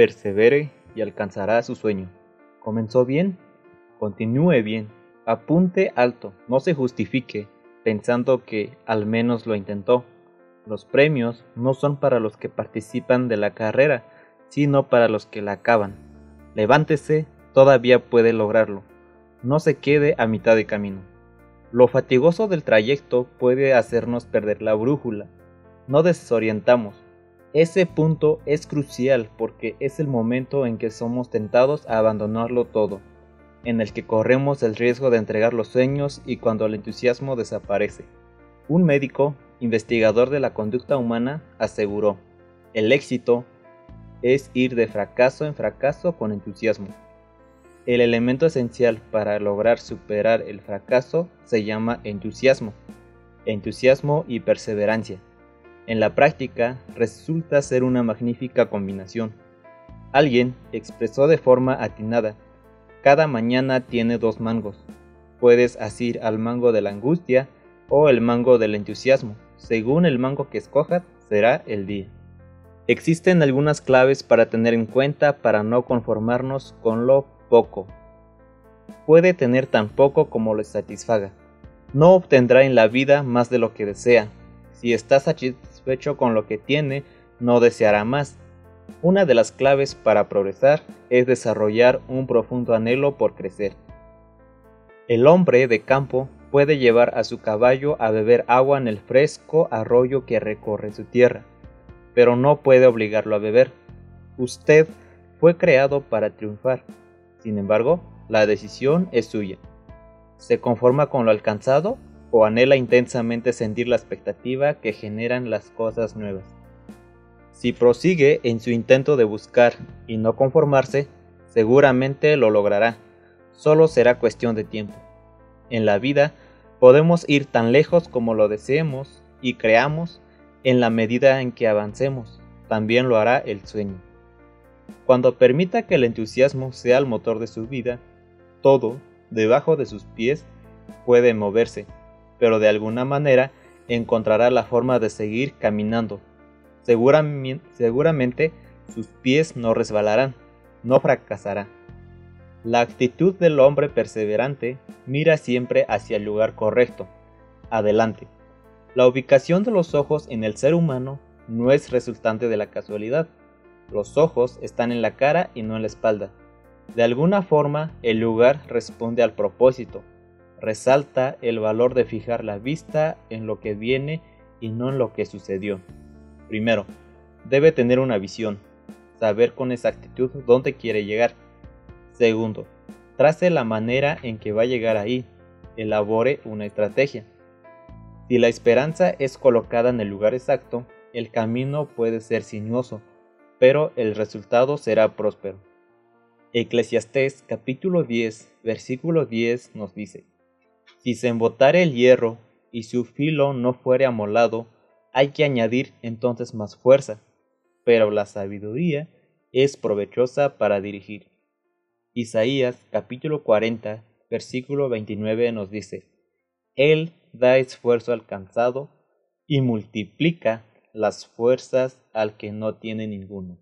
persevere y alcanzará su sueño. ¿Comenzó bien? Continúe bien. Apunte alto, no se justifique, pensando que al menos lo intentó. Los premios no son para los que participan de la carrera, sino para los que la acaban. Levántese, todavía puede lograrlo. No se quede a mitad de camino. Lo fatigoso del trayecto puede hacernos perder la brújula. No desorientamos. Ese punto es crucial porque es el momento en que somos tentados a abandonarlo todo, en el que corremos el riesgo de entregar los sueños y cuando el entusiasmo desaparece. Un médico, investigador de la conducta humana, aseguró, el éxito es ir de fracaso en fracaso con entusiasmo. El elemento esencial para lograr superar el fracaso se llama entusiasmo, entusiasmo y perseverancia. En la práctica resulta ser una magnífica combinación. Alguien expresó de forma atinada, cada mañana tiene dos mangos. Puedes asir al mango de la angustia o el mango del entusiasmo. Según el mango que escojas, será el día. Existen algunas claves para tener en cuenta para no conformarnos con lo poco. Puede tener tan poco como le satisfaga. No obtendrá en la vida más de lo que desea. Si está satisfecho con lo que tiene, no deseará más. Una de las claves para progresar es desarrollar un profundo anhelo por crecer. El hombre de campo puede llevar a su caballo a beber agua en el fresco arroyo que recorre su tierra pero no puede obligarlo a beber. Usted fue creado para triunfar. Sin embargo, la decisión es suya. ¿Se conforma con lo alcanzado o anhela intensamente sentir la expectativa que generan las cosas nuevas? Si prosigue en su intento de buscar y no conformarse, seguramente lo logrará. Solo será cuestión de tiempo. En la vida podemos ir tan lejos como lo deseemos y creamos en la medida en que avancemos, también lo hará el sueño. Cuando permita que el entusiasmo sea el motor de su vida, todo, debajo de sus pies, puede moverse, pero de alguna manera encontrará la forma de seguir caminando. Seguramente, sus pies no resbalarán, no fracasará. La actitud del hombre perseverante mira siempre hacia el lugar correcto, adelante la ubicación de los ojos en el ser humano no es resultante de la casualidad. Los ojos están en la cara y no en la espalda. De alguna forma, el lugar responde al propósito. Resalta el valor de fijar la vista en lo que viene y no en lo que sucedió. Primero, debe tener una visión, saber con exactitud dónde quiere llegar. Segundo, trace la manera en que va a llegar ahí, elabore una estrategia. Si la esperanza es colocada en el lugar exacto, el camino puede ser sinuoso, pero el resultado será próspero. Eclesiastés capítulo 10, versículo 10 nos dice, Si se embotare el hierro y su filo no fuere amolado, hay que añadir entonces más fuerza, pero la sabiduría es provechosa para dirigir. Isaías capítulo 40, versículo 29 nos dice, Él da esfuerzo al cansado y multiplica las fuerzas al que no tiene ninguno.